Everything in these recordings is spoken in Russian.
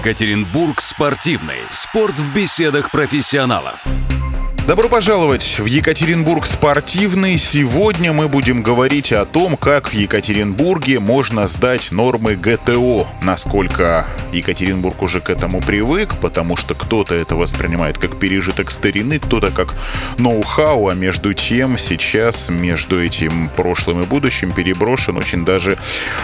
Екатеринбург спортивный. Спорт в беседах профессионалов. Добро пожаловать в Екатеринбург спортивный. Сегодня мы будем говорить о том, как в Екатеринбурге можно сдать нормы ГТО. Насколько Екатеринбург уже к этому привык, потому что кто-то это воспринимает как пережиток старины, кто-то как ноу-хау, а между тем сейчас между этим прошлым и будущим переброшен очень даже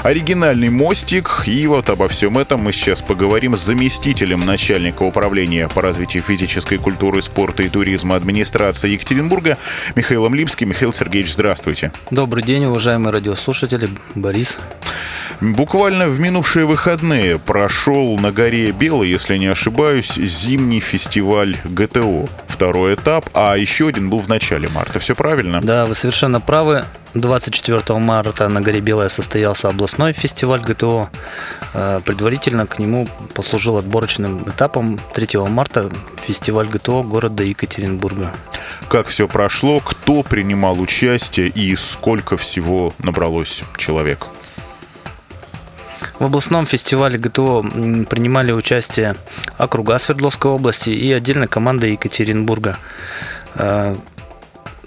оригинальный мостик. И вот обо всем этом мы сейчас поговорим с заместителем начальника управления по развитию физической культуры, спорта и туризма администрации администрации Екатеринбурга Михаилом Липским. Михаил Сергеевич, здравствуйте. Добрый день, уважаемые радиослушатели. Борис. Буквально в минувшие выходные прошел на горе Белой, если не ошибаюсь, зимний фестиваль ГТО. Второй этап, а еще один был в начале марта. Все правильно? Да, вы совершенно правы. 24 марта на горе Белая состоялся областной фестиваль ГТО. Э, предварительно к нему послужил отборочным этапом 3 марта фестиваль ГТО города Екатеринбурга. Как все прошло, кто принимал участие и сколько всего набралось человек? В областном фестивале ГТО принимали участие округа Свердловской области и отдельно команда Екатеринбурга. Э,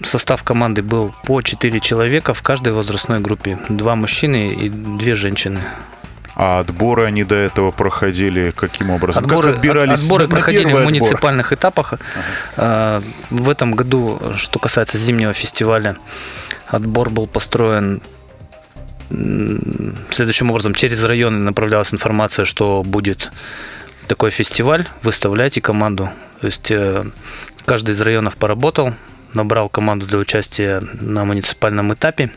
состав команды был по 4 человека в каждой возрастной группе. Два мужчины и две женщины. А отборы они до этого проходили каким образом? Отборы, как отбирались? Отборы на, проходили в муниципальных отбор? этапах. Ага. В этом году, что касается зимнего фестиваля, отбор был построен следующим образом. Через районы направлялась информация, что будет такой фестиваль, выставляйте команду. То есть э, каждый из районов поработал, набрал команду для участия на муниципальном этапе.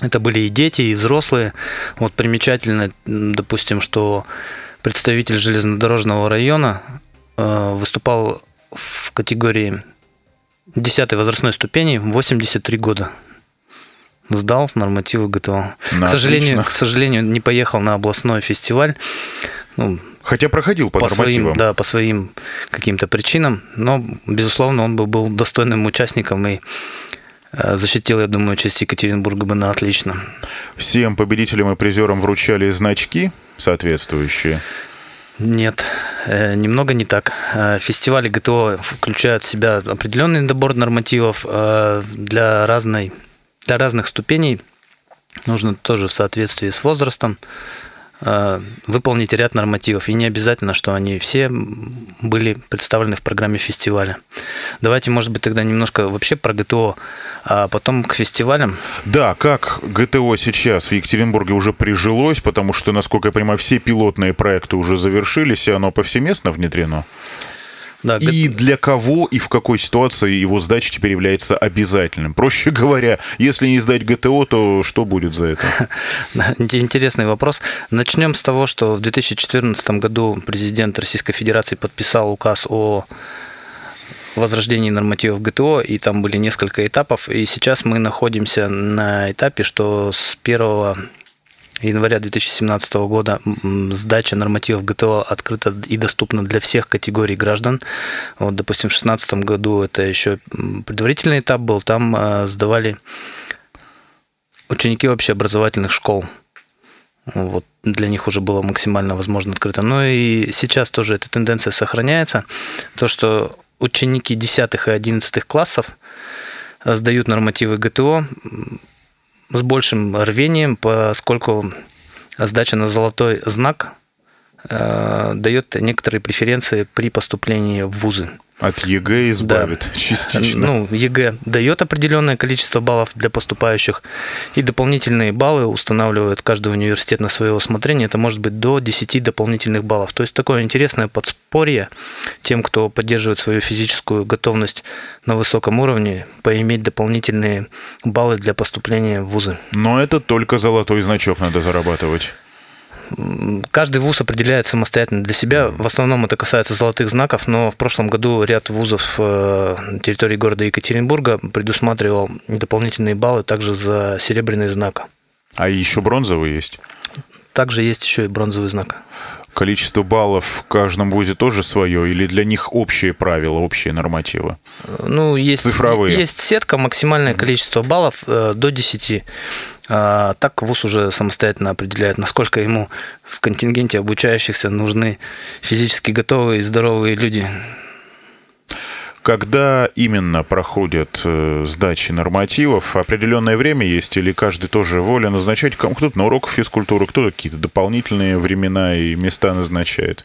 Это были и дети, и взрослые. Вот примечательно, допустим, что представитель железнодорожного района э, выступал в категории 10 возрастной ступени 83 года. Сдал нормативы ГТО. Ну, к сожалению, к сожалению, не поехал на областной фестиваль. Ну, Хотя проходил по, по нормативам. Своим, да, по своим каким-то причинам, но, безусловно, он бы был достойным участником и э, защитил, я думаю, честь Екатеринбурга бы на отлично. Всем победителям и призерам вручали значки соответствующие? Нет, э, немного не так. Э, фестивали ГТО включают в себя определенный набор нормативов для, разной, для разных ступеней. Нужно тоже в соответствии с возрастом Э, выполнить ряд нормативов. И не обязательно, что они все были представлены в программе фестиваля. Давайте, может быть, тогда немножко вообще про ГТО, а потом к фестивалям. Да, как ГТО сейчас в Екатеринбурге уже прижилось, потому что, насколько я понимаю, все пилотные проекты уже завершились, и оно повсеместно внедрено? Да, и для кого и в какой ситуации его сдача теперь является обязательным? Проще говоря, если не сдать ГТО, то что будет за это? Интересный вопрос. Начнем с того, что в 2014 году президент Российской Федерации подписал указ о возрождении нормативов ГТО, и там были несколько этапов. И сейчас мы находимся на этапе, что с 1 января 2017 года сдача нормативов ГТО открыта и доступна для всех категорий граждан. Вот, допустим, в 2016 году это еще предварительный этап был, там э, сдавали ученики общеобразовательных школ. Вот для них уже было максимально возможно открыто. Но и сейчас тоже эта тенденция сохраняется. То, что ученики 10 и 11 классов сдают нормативы ГТО, с большим рвением, поскольку сдача на золотой знак э, дает некоторые преференции при поступлении в вузы. От ЕГЭ избавит да. частично. Ну, ЕГЭ дает определенное количество баллов для поступающих, и дополнительные баллы устанавливает каждый университет на свое усмотрение. Это может быть до 10 дополнительных баллов. То есть такое интересное подспорье тем, кто поддерживает свою физическую готовность на высоком уровне, поиметь дополнительные баллы для поступления в вузы. Но это только золотой значок надо зарабатывать каждый вуз определяет самостоятельно для себя. В основном это касается золотых знаков, но в прошлом году ряд вузов э, на территории города Екатеринбурга предусматривал дополнительные баллы также за серебряный знак. А еще бронзовый есть? Также есть еще и бронзовый знак. Количество баллов в каждом вузе тоже свое или для них общие правила, общие нормативы? Ну, есть, Цифровые. есть сетка, максимальное количество баллов э, до 10. А, так ВУЗ уже самостоятельно определяет, насколько ему в контингенте обучающихся нужны физически готовые и здоровые люди. Когда именно проходят э, сдачи нормативов? Определенное время есть или каждый тоже воля назначать? Кто-то на уроках физкультуры, кто-то какие-то дополнительные времена и места назначает.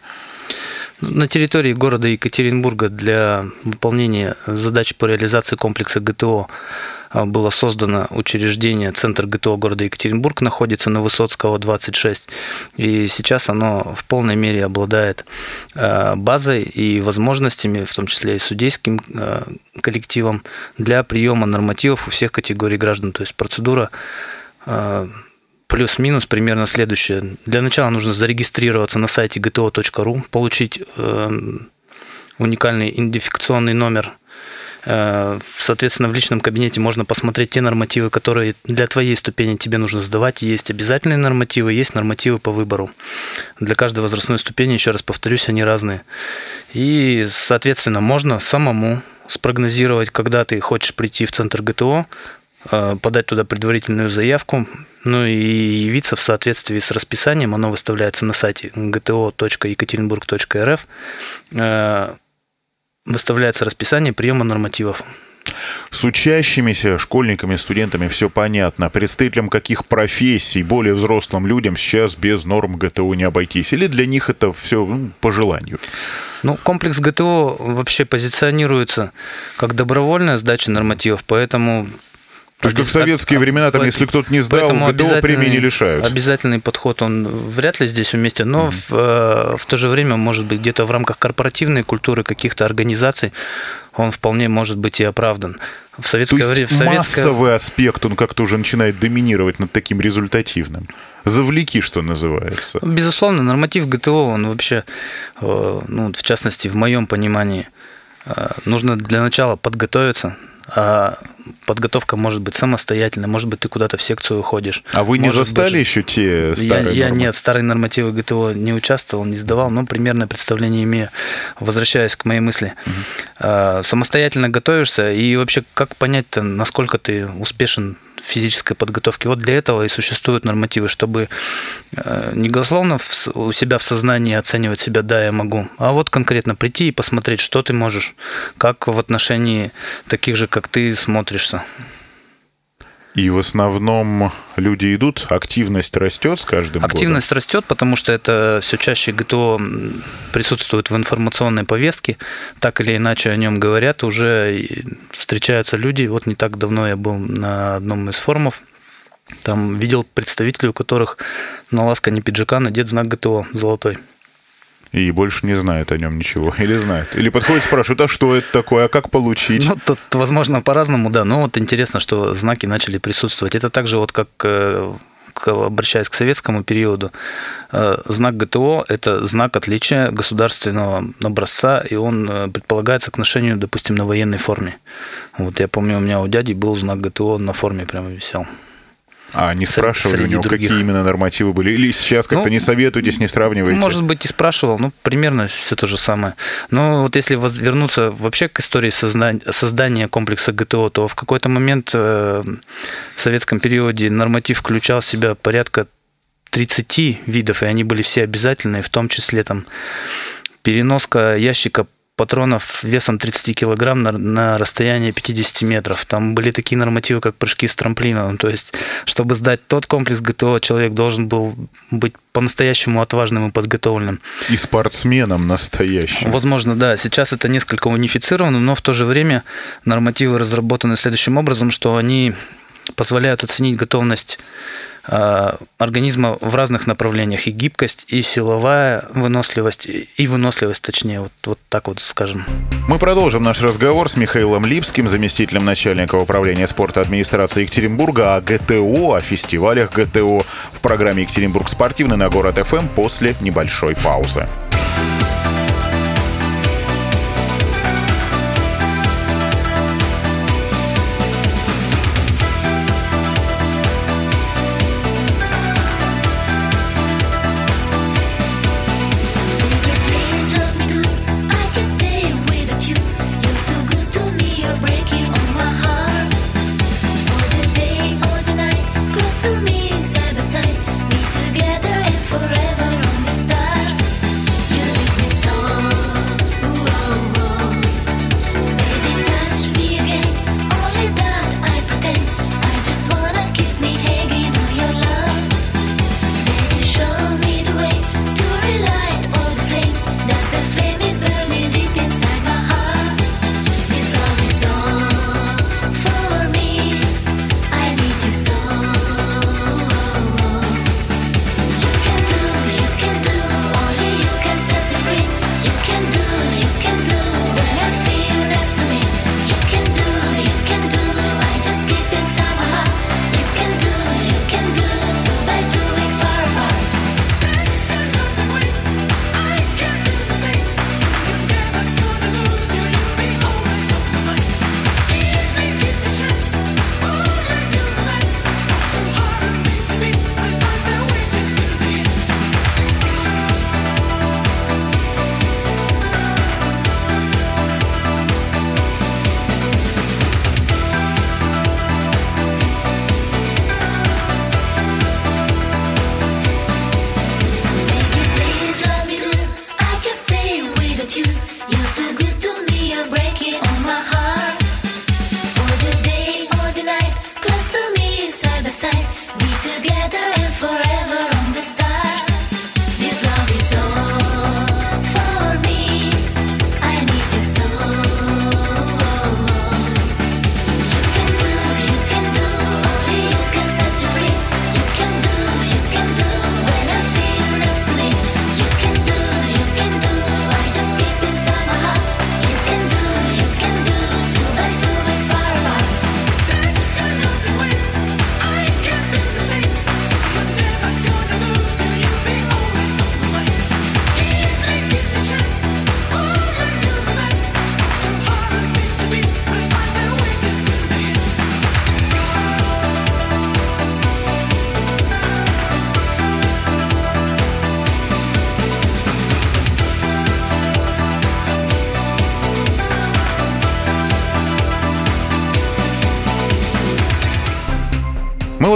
На территории города Екатеринбурга для выполнения задач по реализации комплекса ГТО было создано учреждение Центр ГТО города Екатеринбург, находится на Высоцкого, 26. И сейчас оно в полной мере обладает а, базой и возможностями, в том числе и судейским а, коллективом, для приема нормативов у всех категорий граждан. То есть процедура а, плюс-минус примерно следующее. Для начала нужно зарегистрироваться на сайте gto.ru, получить э, уникальный идентификационный номер. Э, Соответственно, в личном кабинете можно посмотреть те нормативы, которые для твоей ступени тебе нужно сдавать. Есть обязательные нормативы, есть нормативы по выбору. Для каждой возрастной ступени, еще раз повторюсь, они разные. И, соответственно, можно самому спрогнозировать, когда ты хочешь прийти в центр ГТО, э, подать туда предварительную заявку, ну и явиться в соответствии с расписанием. Оно выставляется на сайте gto.екатеринбург.рф. Выставляется расписание приема нормативов. С учащимися школьниками, студентами все понятно. Представителям каких профессий, более взрослым людям сейчас без норм ГТО не обойтись? Или для них это все ну, по желанию? Ну, комплекс ГТО вообще позиционируется как добровольная сдача нормативов, поэтому То есть, как в советские времена, там, если кто-то не сдал, ГТО премии не лишают. Обязательный подход, он вряд ли здесь уместен, но в, э, в то же время, может быть, где-то в рамках корпоративной культуры каких-то организаций он вполне может быть и оправдан. В То советское есть время... В советское... массовый аспект, он как-то уже начинает доминировать над таким результативным. Завлеки, что называется. Безусловно, норматив ГТО, он вообще, э, ну, в частности, в моем понимании, э, нужно для начала подготовиться, а подготовка может быть самостоятельной, может быть, ты куда-то в секцию уходишь. А вы не Может застали быть, еще те Я, старые я нормы? нет, старые нормативы ГТО не участвовал, не сдавал, но примерное представление имею. Возвращаясь к моей мысли. А, Самостоятельно готовишься, и вообще как понять-то, насколько ты успешен физической подготовке? Вот для этого и существуют нормативы, чтобы э, не голословно у себя в сознании оценивать себя, да, я могу, а вот конкретно прийти и посмотреть, что ты можешь, как в отношении таких же, как ты, смотришься. И в основном люди идут, активность растет с каждым Активность растет, потому что это все чаще ГТО присутствует в информационной повестке, так или иначе о нем говорят, уже встречаются люди. Вот не так давно я был на одном из форумов, там видел представителей, у которых на ласкане пиджака надет знак ГТО золотой. И больше не знает о нем ничего. Или знает. Или подходит, спрашивает, а что это такое, а как получить? Ну, тут, возможно, по-разному, да, но вот интересно, что знаки начали присутствовать. Это также вот как э, обращаясь к советскому периоду, э, знак ГТО – это знак отличия государственного образца, и он э, предполагается к ношению, допустим, на военной форме. Вот я помню, у меня у дяди был знак ГТО на форме прямо висел. А не спрашивали у него, других. какие именно нормативы были? Или сейчас как-то Ну, не советуетесь, не сравниваете? Может быть, и спрашивал, ну, примерно все то же самое. Но вот если вернуться вообще к истории создания комплекса ГТО, то в какой-то момент э, в советском периоде норматив включал в себя порядка 30 видов, и они были все обязательные, в том числе там переноска ящика патронов весом 30 килограмм на, на расстояние 50 метров. Там были такие нормативы, как прыжки с трамплина. То есть, чтобы сдать тот комплекс ГТО, человек должен был быть по-настоящему отважным и подготовленным. И спортсменом настоящим. Возможно, да, сейчас это несколько унифицировано, но в то же время нормативы разработаны следующим образом, что они позволяют оценить готовность организма в разных направлениях, и гибкость, и силовая выносливость, и и выносливость, точнее, вот, вот так вот скажем. Мы продолжим наш разговор с Михаилом Липским, заместителем начальника управления спорта администрации Екатеринбурга о ГТО, о фестивалях ГТО в программе «Екатеринбург спортивный» на Город ФМ после небольшой паузы.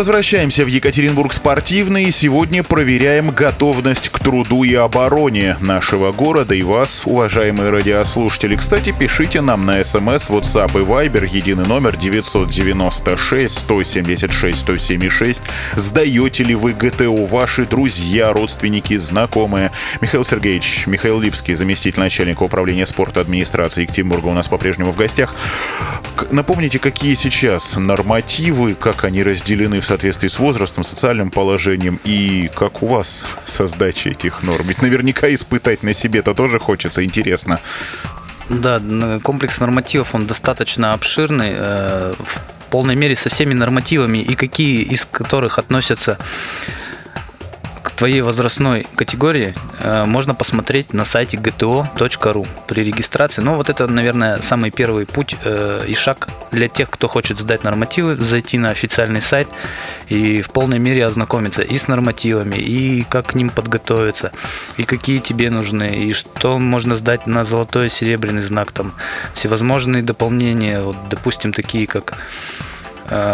Возвращаемся в Екатеринбург спортивный и сегодня проверяем готовность к труду и обороне нашего города и вас, уважаемые радиослушатели. Кстати, пишите нам на смс, WhatsApp и Viber, единый номер 996 176 176. Сдаете ли вы ГТО ваши друзья, родственники, знакомые? Михаил Сергеевич, Михаил Липский, заместитель начальника управления спорта администрации Екатеринбурга у нас по-прежнему в гостях. Напомните, какие сейчас нормативы, как они разделены в соответствии с возрастом, социальным положением и как у вас со сдачей этих норм? Ведь наверняка испытать на себе-то тоже хочется, интересно. Да, комплекс нормативов, он достаточно обширный, э, в полной мере со всеми нормативами, и какие из которых относятся твоей возрастной категории э, можно посмотреть на сайте gto.ru при регистрации. Ну, вот это, наверное, самый первый путь э, и шаг для тех, кто хочет сдать нормативы, зайти на официальный сайт и в полной мере ознакомиться и с нормативами, и как к ним подготовиться, и какие тебе нужны, и что можно сдать на золотой серебряный знак, там всевозможные дополнения, вот, допустим, такие как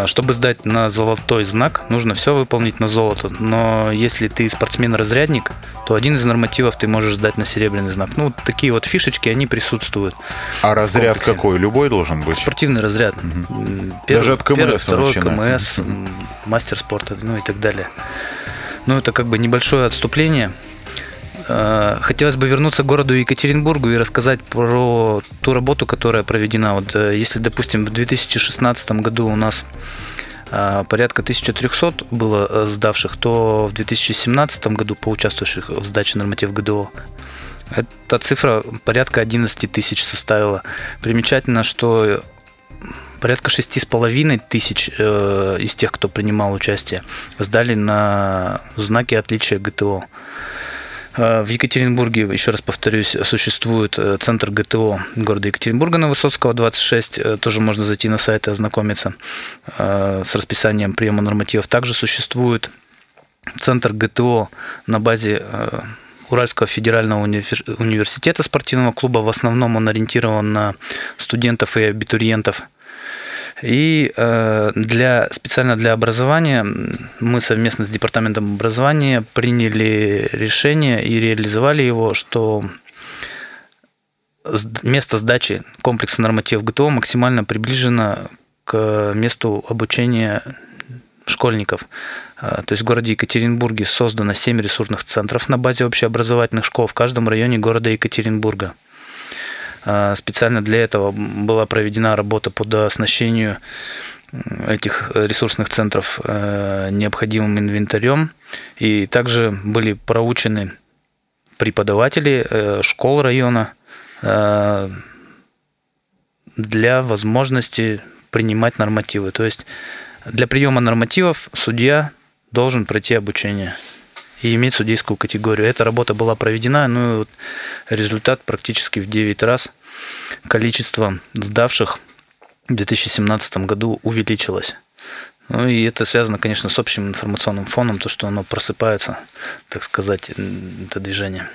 чтобы сдать на золотой знак, нужно все выполнить на золото. Но если ты спортсмен-разрядник, то один из нормативов ты можешь сдать на серебряный знак. Ну, такие вот фишечки, они присутствуют. А разряд какой? Любой должен быть? Спортивный разряд. Угу. Первый, Даже от КМС первый, второй КМС, мастер спорта, ну и так далее. Ну, это как бы небольшое отступление. Э, хотелось бы вернуться к городу Екатеринбургу и рассказать про ту работу, которая проведена. Вот, э, если, допустим, в 2016 году у нас э, порядка 1300 было сдавших, то в 2017 году поучаствовавших в сдаче норматив ГДО эта цифра порядка 11 тысяч составила. Примечательно, что порядка шести с половиной тысяч из тех, кто принимал участие, сдали на знаки отличия ГТО. Э, в Екатеринбурге, еще раз повторюсь, существует э, центр ГТО города Екатеринбурга на Высоцкого, 26. Э, тоже можно зайти на сайт и ознакомиться с расписанием приема нормативов. Также существует центр ГТО на базе Уральского федерального университета спортивного клуба. В основном он ориентирован на студентов и абитуриентов – и э, для, специально для образования мы совместно с Департаментом образования приняли решение и реализовали его, что место сдачи комплекса нормативов ГТО максимально приближено к месту обучения школьников. Э, то есть в городе Екатеринбурге создано 7 ресурсных центров на базе общеобразовательных школ в каждом районе города Екатеринбурга. А, специально для этого была проведена работа по оснащению этих ресурсных центров э, необходимым инвентарем. И также были проучены преподаватели э, школ района э, для возможности принимать нормативы. То есть для приема нормативов судья должен пройти обучение и иметь судейскую категорию. Эта работа была проведена, ну и результат практически в 9 раз количество сдавших в 2017 году увеличилось. Ну и это связано, конечно, с общим информационным фоном, то, что оно просыпается, так сказать, это движение.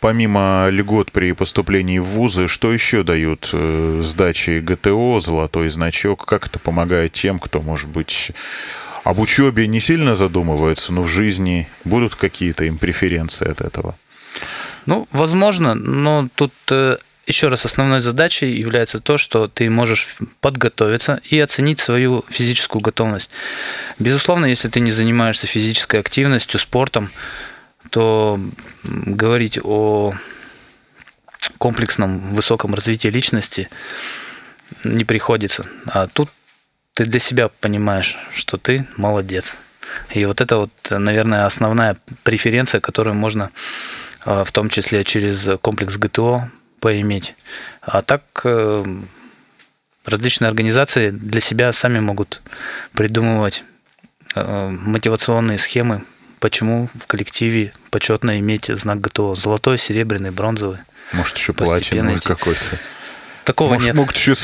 Помимо льгот при поступлении в вузы, что еще дают э, сдачи ГТО, золотой значок? Как это помогает тем, кто, может быть, об учебе не сильно задумывается, но в жизни будут какие-то им преференции от этого? Ну, возможно, но тут э, еще раз основной задачей является то, что ты можешь подготовиться и оценить свою физическую готовность. Безусловно, если ты не занимаешься физической активностью, спортом, то говорить о комплексном высоком развитии личности не приходится. А тут ты для себя понимаешь, что ты молодец. И вот это вот, наверное, основная преференция, которую можно а, в том числе через комплекс ГТО поиметь. А так э, различные организации для себя сами могут придумывать э, мотивационные схемы, почему в коллективе почетно иметь знак ГТО. Золотой, серебряный, бронзовый. Может, еще платиновый какой-то. Такого Может, нет. Могут еще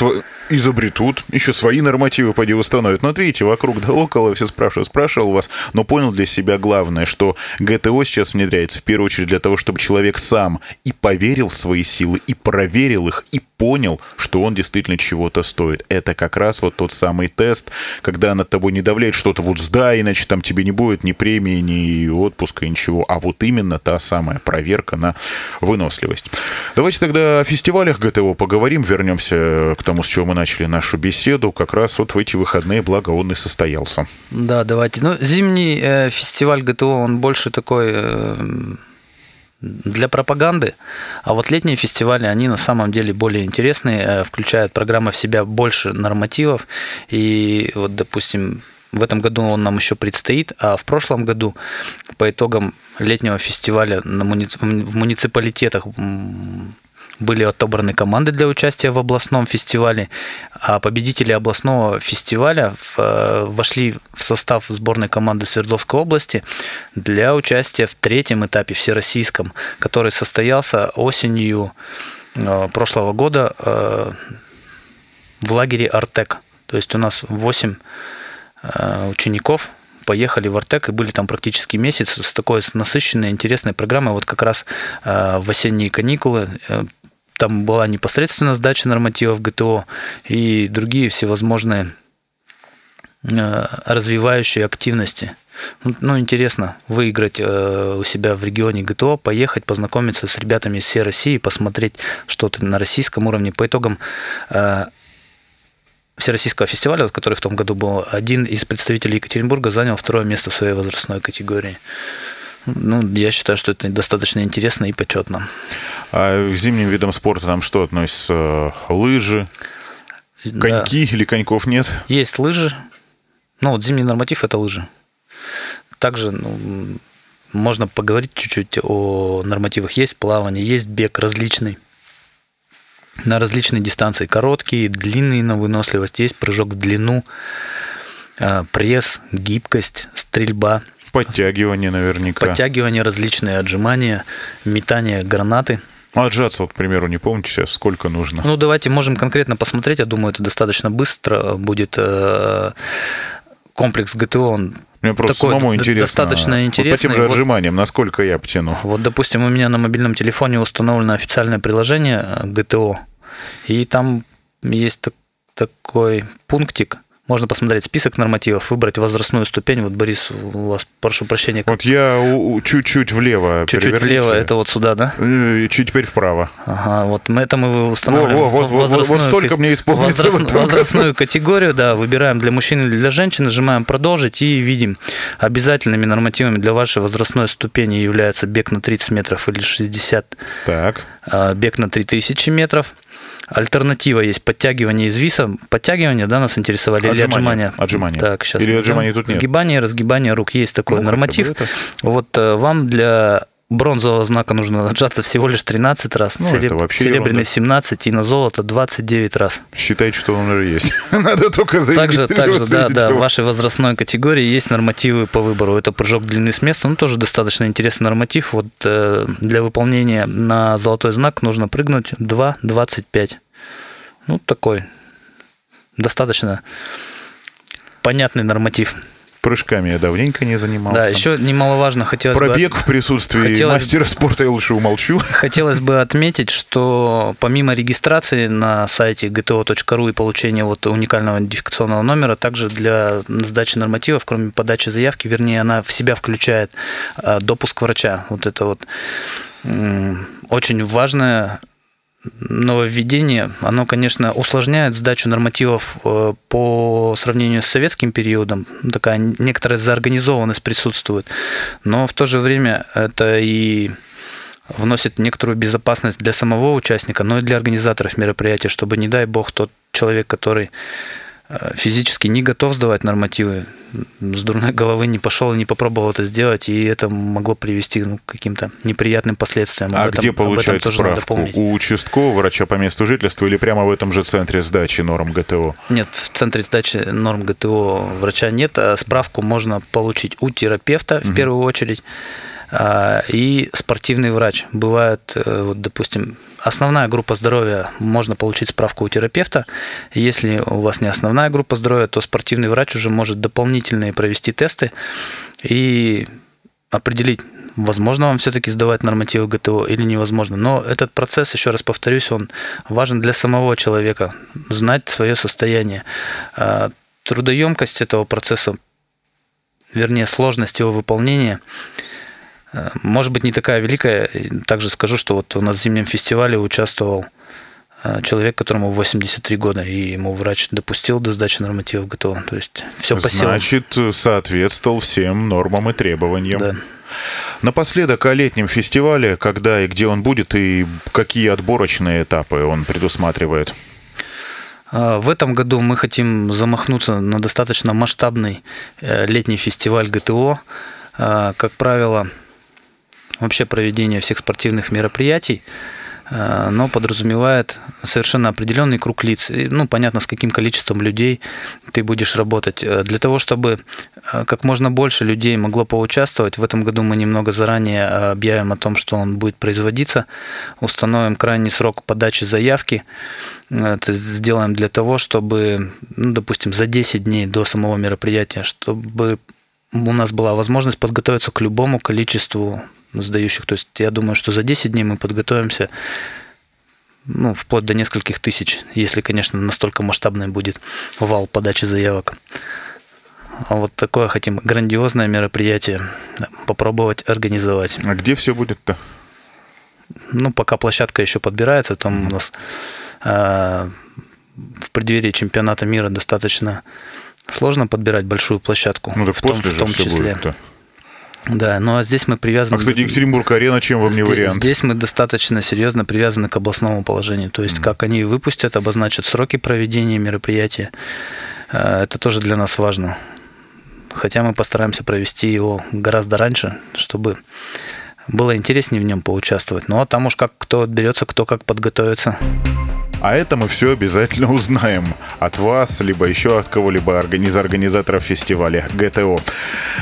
изобретут, еще свои нормативы поди установят. Но видите, вокруг да около все спрашивают, спрашивал вас, но понял для себя главное, что ГТО сейчас внедряется в первую очередь для того, чтобы человек сам и поверил в свои силы, и проверил их, и понял, что он действительно чего-то стоит. Это как раз вот тот самый тест, когда над тобой не давляет что-то вот сдай, иначе там тебе не будет ни премии, ни отпуска, ничего. А вот именно та самая проверка на выносливость. Давайте тогда о фестивалях ГТО поговорим, вернемся к тому, с чего мы начали нашу беседу. Как раз вот в эти выходные, благо он и состоялся. Да, давайте. Ну, зимний э, фестиваль ГТО, он больше такой... Э, для пропаганды. А вот летние фестивали, они на самом деле более интересные, э, включают программа в себя больше нормативов. И вот, допустим, в этом году он нам еще предстоит, а в прошлом году по итогам летнего фестиваля на муни... в муниципалитетах были отобраны команды для участия в областном фестивале, а победители областного фестиваля э, вошли в состав сборной команды Свердловской области для участия в третьем этапе всероссийском, который состоялся осенью э, прошлого года э, в лагере Артек. То есть у нас 8 учеников поехали в Артек и были там практически месяц с такой насыщенной, интересной программой. Вот как раз в осенние каникулы там была непосредственно сдача нормативов ГТО и другие всевозможные э, развивающие активности. Ну, интересно выиграть э, у себя в регионе ГТО, поехать, познакомиться с ребятами из всей России, посмотреть что-то на российском уровне. По итогам э, Всероссийского фестиваля, который в том году был, один из представителей Екатеринбурга занял второе место в своей возрастной категории. Ну, я считаю, что это достаточно интересно и почетно. А к зимним видам спорта там что относится? Лыжи, коньки да. или коньков нет? Есть лыжи. Ну, вот зимний норматив – это лыжи. Также ну, можно поговорить чуть-чуть о нормативах. Есть плавание, есть бег различный на различные дистанции. Короткие, длинные на выносливость. Есть прыжок в длину, а, пресс, гибкость, стрельба. Подтягивание наверняка. Подтягивание, различные отжимания, метание гранаты. А отжаться, вот, к примеру, не помните сейчас, сколько нужно? Ну, давайте можем конкретно посмотреть. Я думаю, это достаточно быстро будет э, комплекс ГТО, он мне просто такой самому интересно. Достаточно интересно. Вот по тем же отжиманиям, вот, насколько я потяну. Вот, допустим, у меня на мобильном телефоне установлено официальное приложение э, ГТО, и там есть такой пунктик, можно посмотреть список нормативов, выбрать возрастную ступень. Вот, Борис, у вас, прошу прощения. Как... Вот я чуть-чуть влево Чуть-чуть влево, это вот сюда, да? И чуть теперь вправо. Ага, вот мы это мы устанавливаем. Во, во, вот, вот, вот столько мне исполнится. Возраст, возрастную категорию, да, выбираем для мужчин или для женщин, нажимаем «Продолжить» и видим. Обязательными нормативами для вашей возрастной ступени являются бег на 30 метров или 60. Так. А, бег на 3000 метров Альтернатива есть подтягивание из виса. Подтягивание, да, нас интересовали? Отжимание. Или отжимание? Отжимание. Так, сейчас. Или отжимание тут нет? Сгибание, разгибание рук. Есть такой ну, норматив. Вот э, вам для бронзового знака нужно отжаться всего лишь 13 раз, ну, Сереб... серебряный ерунда. 17 и на золото 29 раз. Считайте, что он уже есть. Надо только Также, также да, да, в вашей возрастной категории есть нормативы по выбору. Это прыжок длины с места, ну тоже достаточно интересный норматив. Вот э, для выполнения на золотой знак нужно прыгнуть 2,25. Ну, такой достаточно понятный норматив прыжками я давненько не занимался. Да, еще немаловажно хотелось Пробег бы... в присутствии хотелось... мастера спорта я лучше умолчу. Хотелось бы отметить, что помимо регистрации на сайте gto.ru и получения вот уникального идентификационного номера, также для сдачи нормативов, кроме подачи заявки, вернее, она в себя включает а, допуск врача. Вот это вот очень важная нововведение, оно, конечно, усложняет сдачу нормативов э, по сравнению с советским периодом. Такая некоторая заорганизованность присутствует. Но в то же время это и вносит некоторую безопасность для самого участника, но и для организаторов мероприятия, чтобы, не дай бог, тот человек, который физически не готов сдавать нормативы, с дурной головы не пошел и не попробовал это сделать, и это могло привести ну, к каким-то неприятным последствиям. А об где этом, получать справку? У участкового врача по месту жительства или прямо в этом же центре сдачи норм ГТО? Нет, в центре сдачи норм ГТО врача нет, а справку можно получить у терапевта в угу. первую очередь. А, и спортивный врач. Бывает, э, вот, допустим, основная группа здоровья, можно получить справку у терапевта. Если у вас не основная группа здоровья, то спортивный врач уже может дополнительные провести тесты и определить, возможно вам все-таки сдавать нормативы ГТО или невозможно. Но этот процесс, еще раз повторюсь, он важен для самого человека, знать свое состояние. А, трудоемкость этого процесса, вернее, сложность его выполнения – может быть, не такая великая. Также скажу, что вот у нас в зимнем фестивале участвовал э, человек, которому 83 года, и ему врач допустил до сдачи нормативов ГТО. То есть все по силам. Значит, соответствовал всем нормам и требованиям. Да. Напоследок о летнем фестивале, когда и где он будет, и какие отборочные этапы он предусматривает. Э, в этом году мы хотим замахнуться на достаточно масштабный летний фестиваль ГТО. Как правило, вообще проведение всех спортивных мероприятий, э, но подразумевает совершенно определенный круг лиц. И, ну, понятно, с каким количеством людей ты будешь работать. Э, для того, чтобы э, как можно больше людей могло поучаствовать, в этом году мы немного заранее объявим о том, что он будет производиться, установим крайний срок подачи заявки. Это сделаем для того, чтобы, ну, допустим, за 10 дней до самого мероприятия, чтобы у нас была возможность подготовиться к любому количеству сдающих. То есть я думаю, что за 10 дней мы подготовимся ну, вплоть до нескольких тысяч, если, конечно, настолько масштабный будет вал подачи заявок. А вот такое хотим грандиозное мероприятие попробовать организовать. А где все будет-то? Ну, пока площадка еще подбирается, там у нас э, в преддверии чемпионата мира достаточно сложно подбирать большую площадку. Ну, так в после том, же в том все числе. будет-то. Да, ну а здесь мы привязаны... А, кстати, Екатеринбург-арена чем вам не вариант? Здесь мы достаточно серьезно привязаны к областному положению. То есть, mm. как они выпустят, обозначат сроки проведения мероприятия. Э, это тоже для нас важно. Хотя мы постараемся провести его гораздо раньше, чтобы было интереснее в нем поучаствовать. Ну а там уж как кто отберется, кто как подготовится. А это мы все обязательно узнаем от вас, либо еще от кого-либо из организаторов фестиваля ГТО.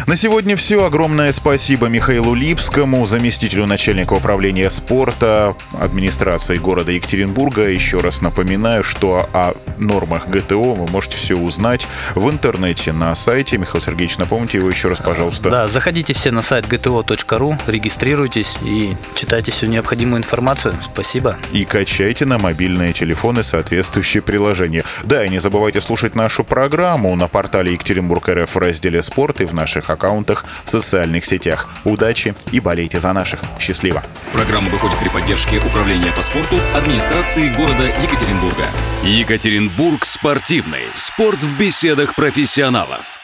На сегодня все. Огромное спасибо Михаилу Липскому, заместителю начальника управления спорта администрации города Екатеринбурга. Еще раз напоминаю, что о нормах ГТО вы можете все узнать в интернете на сайте. Михаил Сергеевич, напомните его еще раз, пожалуйста. Да, заходите все на сайт gto.ru, регистрируйтесь и читайте всю необходимую информацию. Спасибо. И качайте на мобильные телефоны телефоны соответствующие приложения. Да, и не забывайте слушать нашу программу на портале Екатеринбург РФ в разделе «Спорт» и в наших аккаунтах в социальных сетях. Удачи и болейте за наших. Счастливо! Программа выходит при поддержке Управления по спорту администрации города Екатеринбурга. Екатеринбург спортивный. Спорт в беседах профессионалов.